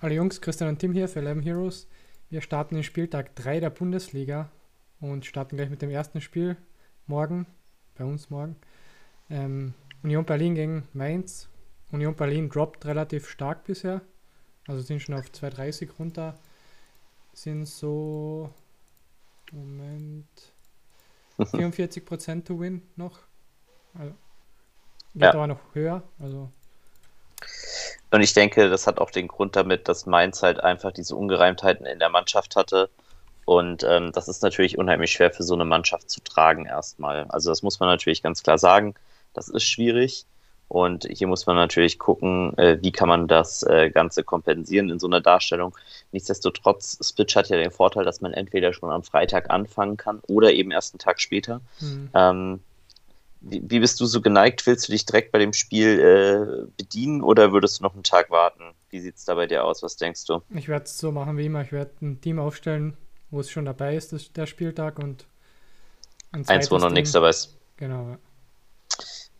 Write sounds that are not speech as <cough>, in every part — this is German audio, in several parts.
alle Jungs, Christian und Tim hier für 11 Heroes. Wir starten den Spieltag 3 der Bundesliga und starten gleich mit dem ersten Spiel morgen, bei uns morgen. Ähm, Union Berlin gegen Mainz. Union Berlin droppt relativ stark bisher, also sind schon auf 2,30 runter. Sind so, Moment, <laughs> 44% to win noch. Also, geht ja. aber noch höher, also und ich denke, das hat auch den Grund damit, dass Mainz halt einfach diese Ungereimtheiten in der Mannschaft hatte. Und ähm, das ist natürlich unheimlich schwer für so eine Mannschaft zu tragen erstmal. Also das muss man natürlich ganz klar sagen. Das ist schwierig. Und hier muss man natürlich gucken, äh, wie kann man das äh, Ganze kompensieren in so einer Darstellung. Nichtsdestotrotz, Spitch hat ja den Vorteil, dass man entweder schon am Freitag anfangen kann oder eben erst einen Tag später. Mhm. Ähm, wie, wie, bist du so geneigt? Willst du dich direkt bei dem Spiel äh, bedienen oder würdest du noch einen Tag warten? Wie sieht es da bei dir aus? Was denkst du? Ich werde es so machen wie immer. Ich werde ein Team aufstellen, wo es schon dabei ist, das, der Spieltag und ein eins, wo noch nichts dabei ist. Genau. Ja.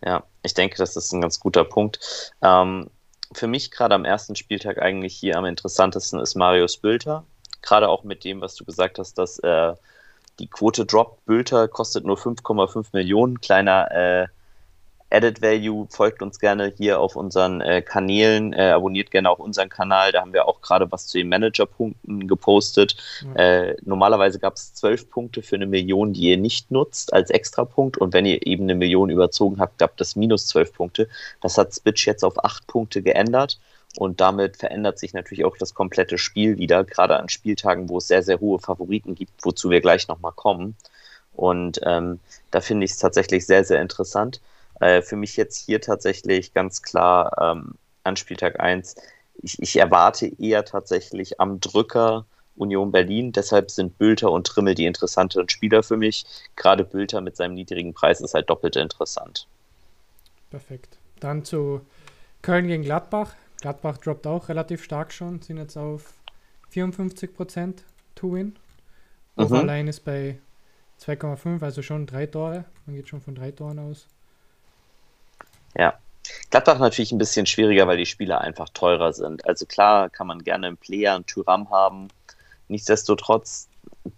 ja, ich denke, das ist ein ganz guter Punkt. Ähm, für mich gerade am ersten Spieltag eigentlich hier am interessantesten ist Marius Bülter. Gerade auch mit dem, was du gesagt hast, dass äh, die Quote droppt. Bülter kostet nur 5,5 Millionen. Kleiner äh, Added Value. Folgt uns gerne hier auf unseren äh, Kanälen. Äh, abonniert gerne auch unseren Kanal. Da haben wir auch gerade was zu den Manager-Punkten gepostet. Mhm. Äh, normalerweise gab es 12 Punkte für eine Million, die ihr nicht nutzt als Extrapunkt. Und wenn ihr eben eine Million überzogen habt, gab es minus 12 Punkte. Das hat Spitch jetzt auf 8 Punkte geändert. Und damit verändert sich natürlich auch das komplette Spiel wieder, gerade an Spieltagen, wo es sehr, sehr hohe Favoriten gibt, wozu wir gleich nochmal kommen. Und ähm, da finde ich es tatsächlich sehr, sehr interessant. Äh, für mich jetzt hier tatsächlich ganz klar ähm, an Spieltag 1. Ich, ich erwarte eher tatsächlich am Drücker Union Berlin. Deshalb sind Bülter und Trimmel die interessanteren Spieler für mich. Gerade Bülter mit seinem niedrigen Preis ist halt doppelt interessant. Perfekt. Dann zu Köln gegen Gladbach. Gladbach droppt auch relativ stark schon, sind jetzt auf 54% To-Win. Mhm. Overline ist bei 2,5, also schon drei Tore. Man geht schon von drei Toren aus. Ja. Gladbach natürlich ein bisschen schwieriger, weil die Spieler einfach teurer sind. Also klar kann man gerne einen Player, einen Tyram haben. Nichtsdestotrotz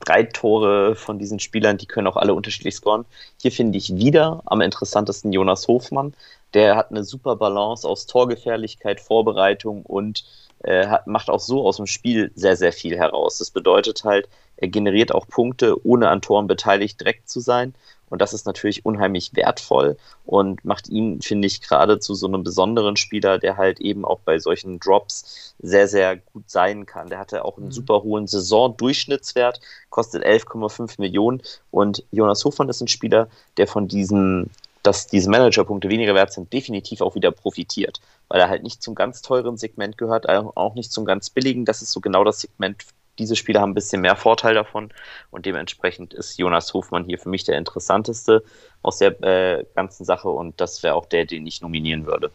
drei Tore von diesen Spielern, die können auch alle unterschiedlich scoren. Hier finde ich wieder am interessantesten Jonas Hofmann. Der hat eine super Balance aus Torgefährlichkeit, Vorbereitung und äh, hat, macht auch so aus dem Spiel sehr, sehr viel heraus. Das bedeutet halt, er generiert auch Punkte, ohne an Toren beteiligt direkt zu sein. Und das ist natürlich unheimlich wertvoll und macht ihn, finde ich, gerade zu so einem besonderen Spieler, der halt eben auch bei solchen Drops sehr, sehr gut sein kann. Der hatte auch einen mhm. super hohen Saisondurchschnittswert, kostet 11,5 Millionen. Und Jonas Hofmann ist ein Spieler, der von diesen dass diese Managerpunkte weniger wert sind, definitiv auch wieder profitiert, weil er halt nicht zum ganz teuren Segment gehört, auch nicht zum ganz billigen. Das ist so genau das Segment, diese Spieler haben ein bisschen mehr Vorteil davon und dementsprechend ist Jonas Hofmann hier für mich der interessanteste aus der äh, ganzen Sache und das wäre auch der, den ich nominieren würde.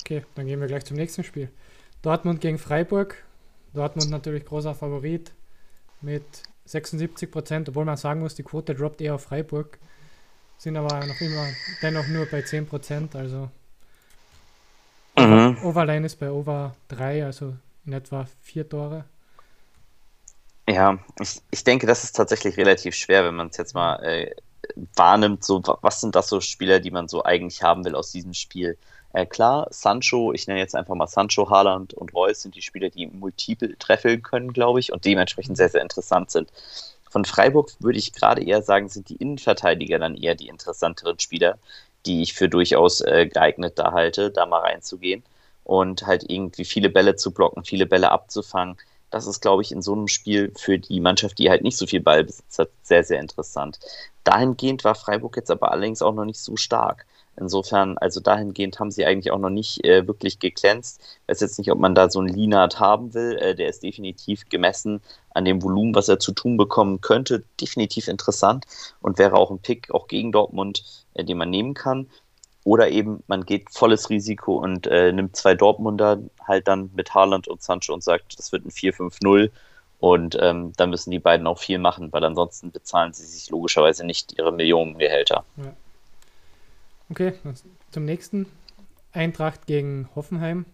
Okay, dann gehen wir gleich zum nächsten Spiel. Dortmund gegen Freiburg. Dortmund natürlich großer Favorit mit 76 Prozent, obwohl man sagen muss, die Quote droppt eher auf Freiburg. Sind aber noch immer dennoch nur bei 10 Prozent, also mhm. Overline ist bei Over 3, also in etwa 4 Tore. Ja, ich, ich denke, das ist tatsächlich relativ schwer, wenn man es jetzt mal äh, wahrnimmt, so was sind das so Spieler, die man so eigentlich haben will aus diesem Spiel. Äh, klar, Sancho, ich nenne jetzt einfach mal Sancho, Haaland und Reus sind die Spieler, die multiple treffeln können, glaube ich, und dementsprechend sehr, sehr interessant sind. Von Freiburg würde ich gerade eher sagen, sind die Innenverteidiger dann eher die interessanteren Spieler, die ich für durchaus äh, geeignet da halte, da mal reinzugehen und halt irgendwie viele Bälle zu blocken, viele Bälle abzufangen das ist, glaube ich, in so einem Spiel für die Mannschaft, die halt nicht so viel Ballbesitz hat, sehr, sehr interessant. Dahingehend war Freiburg jetzt aber allerdings auch noch nicht so stark. Insofern, also dahingehend haben sie eigentlich auch noch nicht äh, wirklich geglänzt. Ich weiß jetzt nicht, ob man da so einen Linard haben will. Äh, der ist definitiv gemessen an dem Volumen, was er zu tun bekommen könnte, definitiv interessant und wäre auch ein Pick auch gegen Dortmund, äh, den man nehmen kann. Oder eben man geht volles Risiko und äh, nimmt zwei Dortmunder halt dann mit Haaland und Sancho und sagt, das wird ein 4-5-0 und ähm, dann müssen die beiden auch viel machen, weil ansonsten bezahlen sie sich logischerweise nicht ihre Millionengehälter. Ja. Okay, zum nächsten. Eintracht gegen Hoffenheim.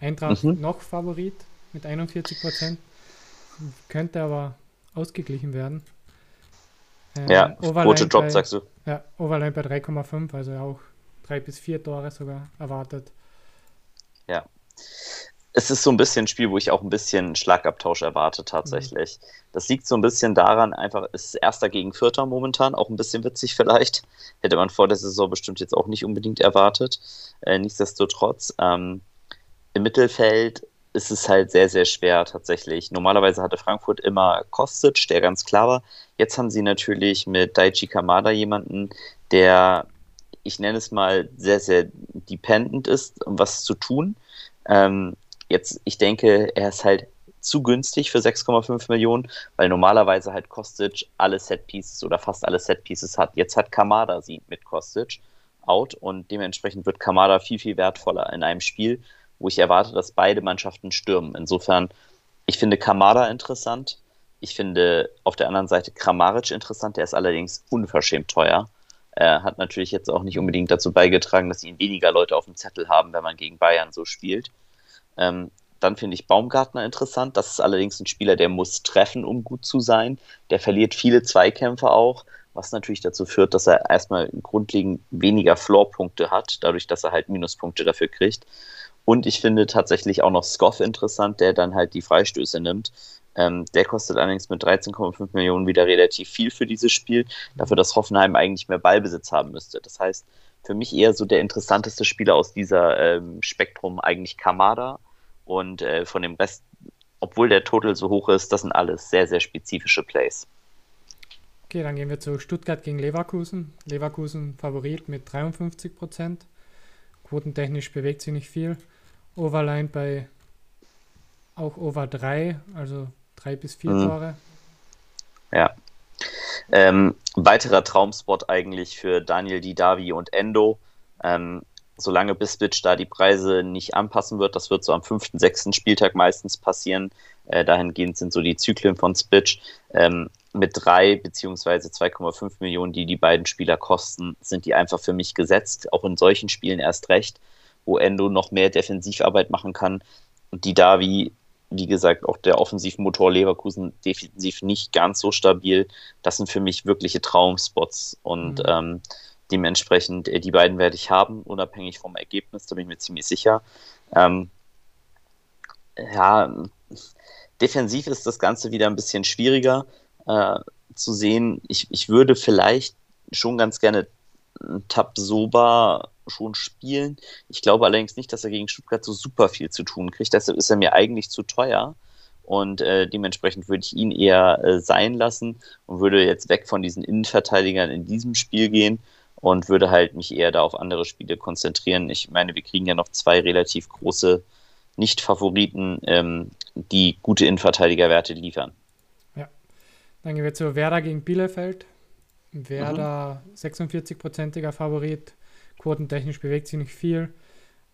Eintracht mhm. noch Favorit mit 41 Prozent. Könnte aber ausgeglichen werden. Ähm, ja, Quote Drop, sagst du. Ja, Overline bei 3,5, also auch drei bis vier Tore sogar erwartet. Ja. Es ist so ein bisschen ein Spiel, wo ich auch ein bisschen Schlagabtausch erwarte tatsächlich. Mhm. Das liegt so ein bisschen daran, einfach, es ist Erster gegen Vierter momentan, auch ein bisschen witzig vielleicht. <laughs> Hätte man vor der Saison bestimmt jetzt auch nicht unbedingt erwartet. Äh, nichtsdestotrotz, ähm, im Mittelfeld ist es halt sehr, sehr schwer tatsächlich. Normalerweise hatte Frankfurt immer Kostic, der ganz klar war. Jetzt haben sie natürlich mit Daichi Kamada jemanden, der, ich nenne es mal, sehr, sehr dependent ist, um was zu tun. Ähm, jetzt, ich denke, er ist halt zu günstig für 6,5 Millionen, weil normalerweise halt Kostic alle Setpieces oder fast alle Setpieces hat. Jetzt hat Kamada sie mit Kostic out und dementsprechend wird Kamada viel, viel wertvoller in einem Spiel, wo ich erwarte, dass beide Mannschaften stürmen. Insofern, ich finde Kamada interessant. Ich finde auf der anderen Seite Kramaric interessant. Der ist allerdings unverschämt teuer. Er hat natürlich jetzt auch nicht unbedingt dazu beigetragen, dass ihn weniger Leute auf dem Zettel haben, wenn man gegen Bayern so spielt. Ähm, dann finde ich Baumgartner interessant. Das ist allerdings ein Spieler, der muss treffen, um gut zu sein. Der verliert viele Zweikämpfe auch, was natürlich dazu führt, dass er erstmal grundlegend weniger Floorpunkte hat, dadurch, dass er halt Minuspunkte dafür kriegt. Und ich finde tatsächlich auch noch Skoff interessant, der dann halt die Freistöße nimmt. Ähm, der kostet allerdings mit 13,5 Millionen wieder relativ viel für dieses Spiel, dafür, dass Hoffenheim eigentlich mehr Ballbesitz haben müsste. Das heißt, für mich eher so der interessanteste Spieler aus dieser ähm, Spektrum eigentlich Kamada. Und äh, von dem Rest, obwohl der Total so hoch ist, das sind alles sehr, sehr spezifische Plays. Okay, dann gehen wir zu Stuttgart gegen Leverkusen. Leverkusen Favorit mit 53 Prozent. Quotentechnisch bewegt sich nicht viel. Overline bei auch Over 3, also 3 bis 4 mhm. Tore. Ja. Ähm, weiterer Traumspot eigentlich für Daniel Didavi und Endo. Ähm, solange Bisbic da die Preise nicht anpassen wird, das wird so am fünften, sechsten Spieltag meistens passieren. Äh, dahingehend sind so die Zyklen von Spitch. Ähm, mit 3 bzw. 2,5 Millionen, die die beiden Spieler kosten, sind die einfach für mich gesetzt, auch in solchen Spielen erst recht wo Endo noch mehr Defensivarbeit machen kann und die da wie, gesagt, auch der Offensivmotor Leverkusen defensiv nicht ganz so stabil. Das sind für mich wirkliche Traumspots und mhm. ähm, dementsprechend, äh, die beiden werde ich haben, unabhängig vom Ergebnis, da bin ich mir ziemlich sicher. Ähm, ja, defensiv ist das Ganze wieder ein bisschen schwieriger äh, zu sehen. Ich, ich würde vielleicht schon ganz gerne Tabsoba schon spielen. Ich glaube allerdings nicht, dass er gegen Stuttgart so super viel zu tun kriegt. Deshalb ist er mir eigentlich zu teuer. Und äh, dementsprechend würde ich ihn eher äh, sein lassen und würde jetzt weg von diesen Innenverteidigern in diesem Spiel gehen und würde halt mich eher da auf andere Spiele konzentrieren. Ich meine, wir kriegen ja noch zwei relativ große Nicht-Favoriten, ähm, die gute Innenverteidigerwerte liefern. Ja, dann gehen wir zu Werder gegen Bielefeld. Werder mhm. 46-prozentiger Favorit. Quotentechnisch bewegt sich nicht viel.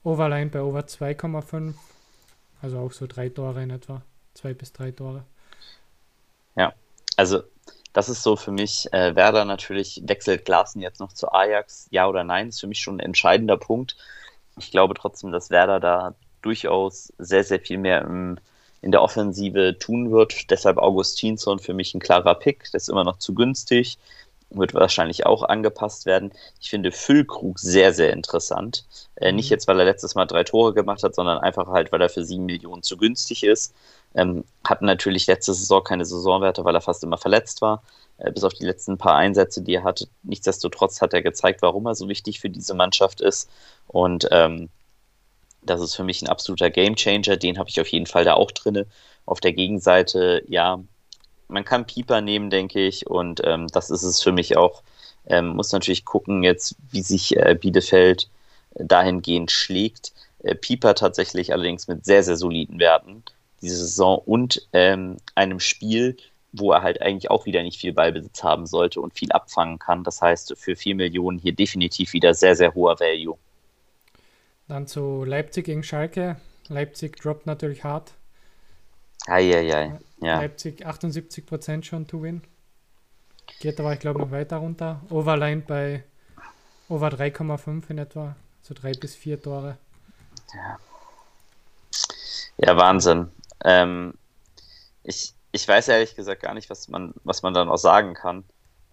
Overline bei over 2,5. Also auch so drei Tore in etwa. Zwei bis drei Tore. Ja, also das ist so für mich, äh, Werder natürlich wechselt Glasen jetzt noch zu Ajax, ja oder nein, ist für mich schon ein entscheidender Punkt. Ich glaube trotzdem, dass Werder da durchaus sehr, sehr viel mehr im, in der Offensive tun wird. Deshalb Augustinsson für mich ein klarer Pick. Der ist immer noch zu günstig wird wahrscheinlich auch angepasst werden. Ich finde Füllkrug sehr, sehr interessant. Äh, nicht mhm. jetzt, weil er letztes Mal drei Tore gemacht hat, sondern einfach halt, weil er für sieben Millionen zu günstig ist. Ähm, hat natürlich letzte Saison keine Saisonwerte, weil er fast immer verletzt war. Äh, bis auf die letzten paar Einsätze, die er hatte. Nichtsdestotrotz hat er gezeigt, warum er so wichtig für diese Mannschaft ist. Und ähm, das ist für mich ein absoluter Gamechanger. Den habe ich auf jeden Fall da auch drin. Auf der Gegenseite, ja, man kann Pieper nehmen, denke ich, und ähm, das ist es für mich auch. Ähm, muss natürlich gucken jetzt, wie sich äh, Bielefeld dahingehend schlägt. Äh, Pieper tatsächlich allerdings mit sehr, sehr soliden Werten diese Saison und ähm, einem Spiel, wo er halt eigentlich auch wieder nicht viel Ballbesitz haben sollte und viel abfangen kann. Das heißt, für 4 Millionen hier definitiv wieder sehr, sehr hoher Value. Dann zu Leipzig gegen Schalke. Leipzig droppt natürlich hart. Eieiei. Ja. Leipzig 78% schon to win. Geht aber, ich glaube, noch weiter runter. Overline bei Over 3,5 in etwa. So drei bis vier Tore. Ja. Ja, Wahnsinn. Ähm, ich, ich weiß ehrlich gesagt gar nicht, was man, was man dann auch sagen kann.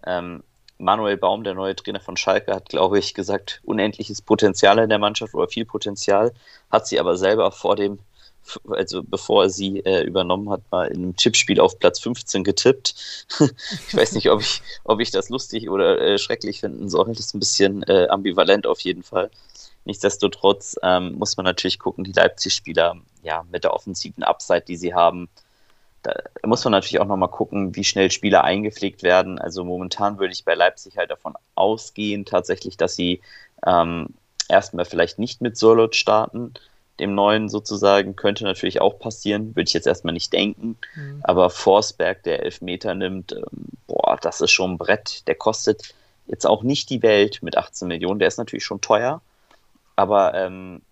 Ähm, Manuel Baum, der neue Trainer von Schalke, hat, glaube ich, gesagt, unendliches Potenzial in der Mannschaft oder viel Potenzial, hat sie aber selber vor dem, also bevor er sie äh, übernommen hat, mal in einem Tippspiel auf Platz 15 getippt. <laughs> ich weiß nicht, ob ich, ob ich das lustig oder äh, schrecklich finden soll. Das ist ein bisschen äh, ambivalent auf jeden Fall. Nichtsdestotrotz ähm, muss man natürlich gucken, die Leipzig-Spieler ja, mit der offensiven Upside, die sie haben, da muss man natürlich auch nochmal gucken, wie schnell Spieler eingepflegt werden. Also momentan würde ich bei Leipzig halt davon ausgehen, tatsächlich, dass sie ähm, erstmal vielleicht nicht mit Solot starten, dem neuen sozusagen, könnte natürlich auch passieren, würde ich jetzt erstmal nicht denken. Mhm. Aber Forsberg, der Elfmeter nimmt, ähm, boah, das ist schon ein Brett, der kostet jetzt auch nicht die Welt mit 18 Millionen, der ist natürlich schon teuer, aber ähm,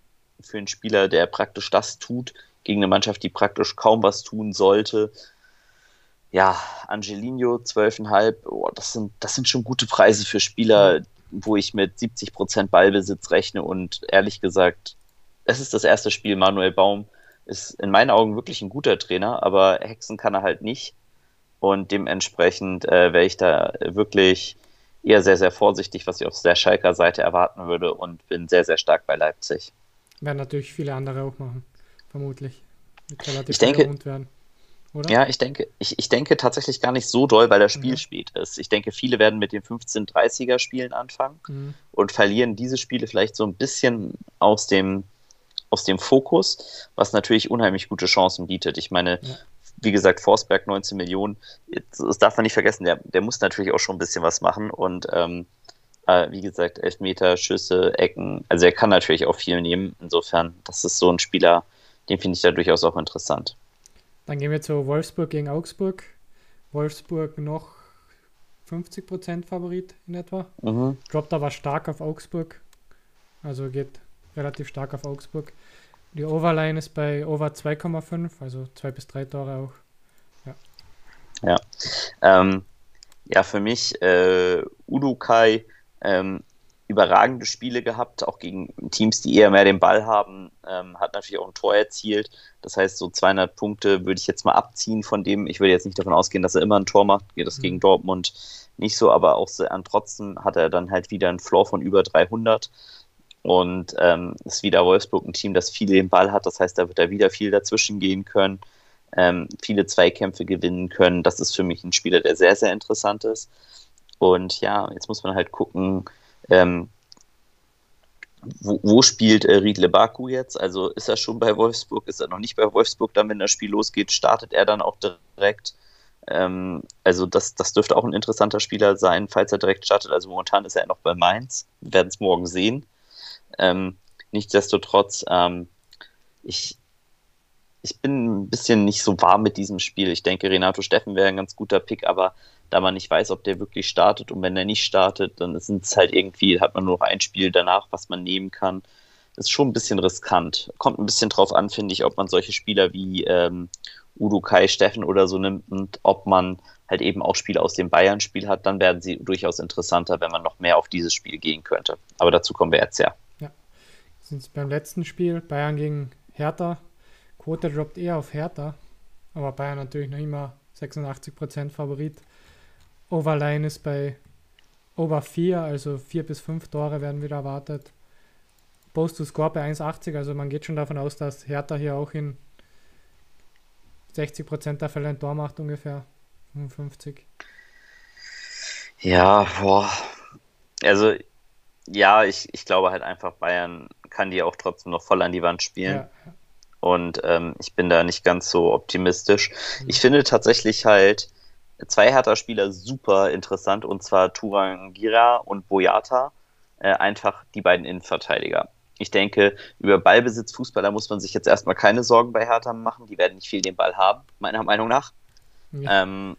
für einen Spieler, der praktisch das tut, gegen eine Mannschaft, die praktisch kaum was tun sollte. Ja, Angelino 12,5, oh, das, sind, das sind schon gute Preise für Spieler, wo ich mit 70% Ballbesitz rechne und ehrlich gesagt, es ist das erste Spiel. Manuel Baum ist in meinen Augen wirklich ein guter Trainer, aber Hexen kann er halt nicht. Und dementsprechend äh, wäre ich da wirklich eher sehr, sehr vorsichtig, was ich auf der Schalker Seite erwarten würde und bin sehr, sehr stark bei Leipzig. Werden natürlich viele andere auch machen vermutlich. ich denke, werden, Ja, ich denke, ich, ich denke tatsächlich gar nicht so doll, weil das Spiel mhm. spät ist. Ich denke, viele werden mit den 15-30er Spielen anfangen mhm. und verlieren diese Spiele vielleicht so ein bisschen aus dem, aus dem Fokus, was natürlich unheimlich gute Chancen bietet. Ich meine, ja. wie gesagt, Forsberg 19 Millionen, das darf man nicht vergessen, der, der muss natürlich auch schon ein bisschen was machen und ähm, äh, wie gesagt, Elfmeter, Schüsse, Ecken, also er kann natürlich auch viel nehmen. Insofern, das ist so ein Spieler, den finde ich da durchaus auch interessant. Dann gehen wir zu Wolfsburg gegen Augsburg. Wolfsburg noch 50% Favorit in etwa. Mhm. Droppt aber stark auf Augsburg. Also geht relativ stark auf Augsburg. Die Overline ist bei Over 2,5, also zwei bis drei Tore auch. Ja. Ja, ähm, ja für mich äh, Udukai ähm, überragende Spiele gehabt, auch gegen Teams, die eher mehr den Ball haben, ähm, hat natürlich auch ein Tor erzielt. Das heißt, so 200 Punkte würde ich jetzt mal abziehen von dem. Ich würde jetzt nicht davon ausgehen, dass er immer ein Tor macht, geht das mhm. gegen Dortmund nicht so, aber auch so, trotzdem hat er dann halt wieder einen Floor von über 300 und ähm, ist wieder Wolfsburg ein Team, das viel den Ball hat. Das heißt, da wird er wieder viel dazwischen gehen können, ähm, viele Zweikämpfe gewinnen können. Das ist für mich ein Spieler, der sehr, sehr interessant ist. Und ja, jetzt muss man halt gucken, ähm, wo, wo, spielt äh, Riedle Baku jetzt? Also ist er schon bei Wolfsburg? Ist er noch nicht bei Wolfsburg? Dann, wenn das Spiel losgeht, startet er dann auch direkt. Ähm, also das, das dürfte auch ein interessanter Spieler sein, falls er direkt startet. Also momentan ist er noch bei Mainz. Wir werden es morgen sehen. Ähm, nichtsdestotrotz, ähm, ich, ich bin ein bisschen nicht so warm mit diesem Spiel. Ich denke, Renato Steffen wäre ein ganz guter Pick, aber da man nicht weiß, ob der wirklich startet. Und wenn er nicht startet, dann sind es halt irgendwie, hat man nur noch ein Spiel danach, was man nehmen kann. Ist schon ein bisschen riskant. Kommt ein bisschen drauf an, finde ich, ob man solche Spieler wie ähm, Udo Kai, Steffen oder so nimmt und ob man halt eben auch Spiele aus dem Bayern-Spiel hat, dann werden sie durchaus interessanter, wenn man noch mehr auf dieses Spiel gehen könnte. Aber dazu kommen wir jetzt ja. Sind beim letzten Spiel Bayern gegen Hertha. Quote droppt eher auf Hertha, aber Bayern natürlich noch immer 86% Favorit. Overline ist bei Over 4, also 4 bis 5 Tore werden wieder erwartet. Post to Score bei 1,80, also man geht schon davon aus, dass Hertha hier auch in 60% der Fälle ein Tor macht ungefähr. 55. Ja, boah. Also, ja, ich, ich glaube halt einfach, Bayern kann die auch trotzdem noch voll an die Wand spielen. Ja. Und ähm, ich bin da nicht ganz so optimistisch. Mhm. Ich finde tatsächlich halt, zwei Hertha-Spieler super interessant, und zwar Turangira und Boyata, äh, einfach die beiden Innenverteidiger. Ich denke, über Ballbesitz Fußballer muss man sich jetzt erstmal keine Sorgen bei Hertha machen. Die werden nicht viel den Ball haben, meiner Meinung nach. Ja. Ähm,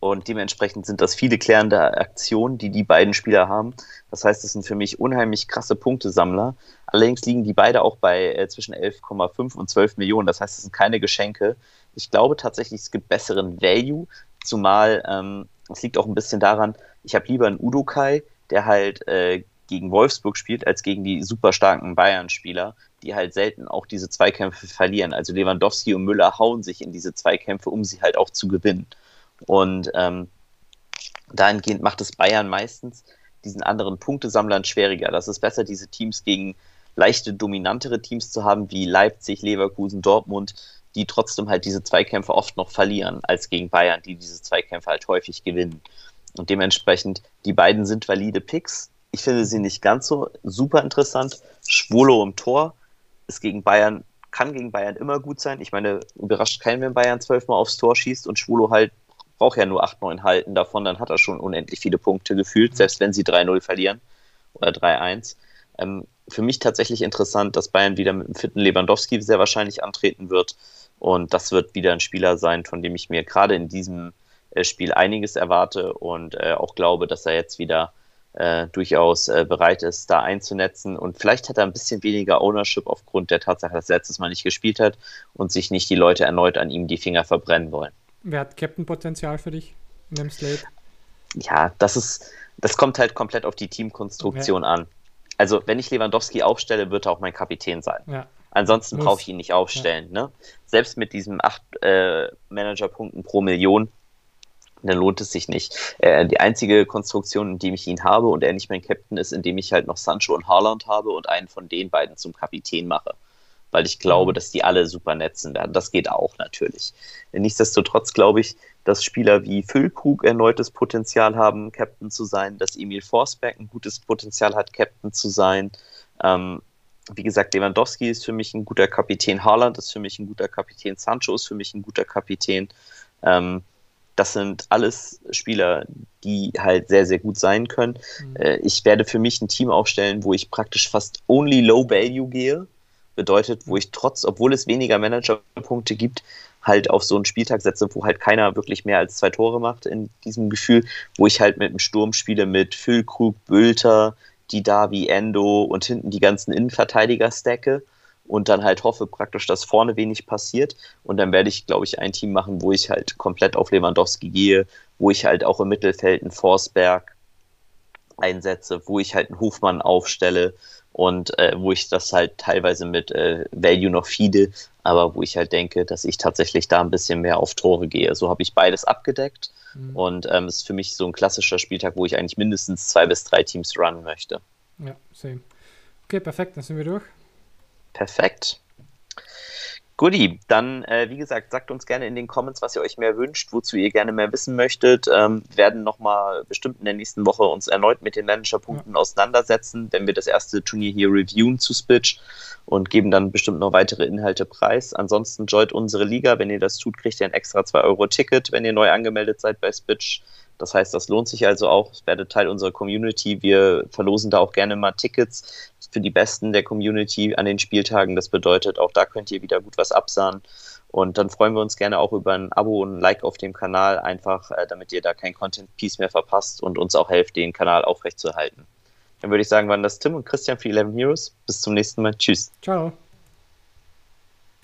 und dementsprechend sind das viele klärende Aktionen, die die beiden Spieler haben. Das heißt, das sind für mich unheimlich krasse Punktesammler. Allerdings liegen die beide auch bei äh, zwischen 11,5 und 12 Millionen. Das heißt, es sind keine Geschenke. Ich glaube tatsächlich, es gibt besseren Value, Zumal ähm, es liegt auch ein bisschen daran, ich habe lieber einen Udokai, der halt äh, gegen Wolfsburg spielt, als gegen die super starken Bayern-Spieler, die halt selten auch diese Zweikämpfe verlieren. Also Lewandowski und Müller hauen sich in diese Zweikämpfe, um sie halt auch zu gewinnen. Und ähm, dahingehend macht es Bayern meistens diesen anderen Punktesammlern schwieriger. Das ist besser, diese Teams gegen leichte, dominantere Teams zu haben, wie Leipzig, Leverkusen, Dortmund, die trotzdem halt diese Zweikämpfe oft noch verlieren, als gegen Bayern, die diese Zweikämpfe halt häufig gewinnen. Und dementsprechend, die beiden sind valide Picks. Ich finde sie nicht ganz so super interessant. Schwolo im Tor ist gegen Bayern, kann gegen Bayern immer gut sein. Ich meine, überrascht keinen, wenn Bayern zwölfmal aufs Tor schießt und Schwolo halt braucht ja nur 8, 9 halten davon, dann hat er schon unendlich viele Punkte gefühlt, selbst wenn sie 3-0 verlieren oder 3-1. Ähm, für mich tatsächlich interessant, dass Bayern wieder mit dem fitten Lewandowski sehr wahrscheinlich antreten wird. Und das wird wieder ein Spieler sein, von dem ich mir gerade in diesem äh, Spiel einiges erwarte und äh, auch glaube, dass er jetzt wieder äh, durchaus äh, bereit ist, da einzunetzen. Und vielleicht hat er ein bisschen weniger Ownership aufgrund der Tatsache, dass er letztes Mal nicht gespielt hat und sich nicht die Leute erneut an ihm die Finger verbrennen wollen. Wer hat Captain-Potenzial für dich in dem Slate? Ja, das ist, das kommt halt komplett auf die Teamkonstruktion an. Also, wenn ich Lewandowski aufstelle, wird er auch mein Kapitän sein. Ja. Ansonsten brauche ich ihn nicht aufstellen. Ja. Ne? Selbst mit diesen acht äh, Managerpunkten pro Million, dann lohnt es sich nicht. Äh, die einzige Konstruktion, in dem ich ihn habe und er nicht mein Captain ist, indem ich halt noch Sancho und Haaland habe und einen von den beiden zum Kapitän mache weil ich glaube, mhm. dass die alle super netzen werden. Das geht auch natürlich. Nichtsdestotrotz glaube ich, dass Spieler wie Füllkrug erneutes Potenzial haben, Captain zu sein, dass Emil Forsberg ein gutes Potenzial hat, Captain zu sein. Ähm, wie gesagt, Lewandowski ist für mich ein guter Kapitän, Haaland ist für mich ein guter Kapitän, Sancho ist für mich ein guter Kapitän. Ähm, das sind alles Spieler, die halt sehr, sehr gut sein können. Mhm. Äh, ich werde für mich ein Team aufstellen, wo ich praktisch fast only low value gehe bedeutet, wo ich trotz, obwohl es weniger Managerpunkte gibt, halt auf so einen Spieltag setze, wo halt keiner wirklich mehr als zwei Tore macht in diesem Gefühl, wo ich halt mit dem Sturm spiele mit Füllkrug, Bülter, Didavi, Endo und hinten die ganzen Innenverteidiger stacke und dann halt hoffe praktisch, dass vorne wenig passiert. Und dann werde ich, glaube ich, ein Team machen, wo ich halt komplett auf Lewandowski gehe, wo ich halt auch im Mittelfeld einen Forsberg einsetze, wo ich halt einen Hofmann aufstelle, und äh, wo ich das halt teilweise mit äh, Value noch feede, aber wo ich halt denke, dass ich tatsächlich da ein bisschen mehr auf Tore gehe. So habe ich beides abgedeckt mhm. und ähm, ist für mich so ein klassischer Spieltag, wo ich eigentlich mindestens zwei bis drei Teams runnen möchte. Ja, same. Okay, perfekt, dann sind wir durch. Perfekt. Guti, dann äh, wie gesagt, sagt uns gerne in den Comments, was ihr euch mehr wünscht, wozu ihr gerne mehr wissen möchtet. Ähm, werden nochmal bestimmt in der nächsten Woche uns erneut mit den Managerpunkten ja. auseinandersetzen, wenn wir das erste Turnier hier reviewen zu Spitch und geben dann bestimmt noch weitere Inhalte preis. Ansonsten joint unsere Liga. Wenn ihr das tut, kriegt ihr ein extra 2 Euro Ticket, wenn ihr neu angemeldet seid bei Spitch. Das heißt, das lohnt sich also auch. Werdet Teil unserer Community. Wir verlosen da auch gerne mal Tickets für die Besten der Community an den Spieltagen. Das bedeutet, auch da könnt ihr wieder gut was absahen. Und dann freuen wir uns gerne auch über ein Abo und ein Like auf dem Kanal, einfach äh, damit ihr da kein Content-Piece mehr verpasst und uns auch helft, den Kanal aufrechtzuerhalten. Dann würde ich sagen, waren das Tim und Christian für 11 Heroes. Bis zum nächsten Mal. Tschüss. Ciao.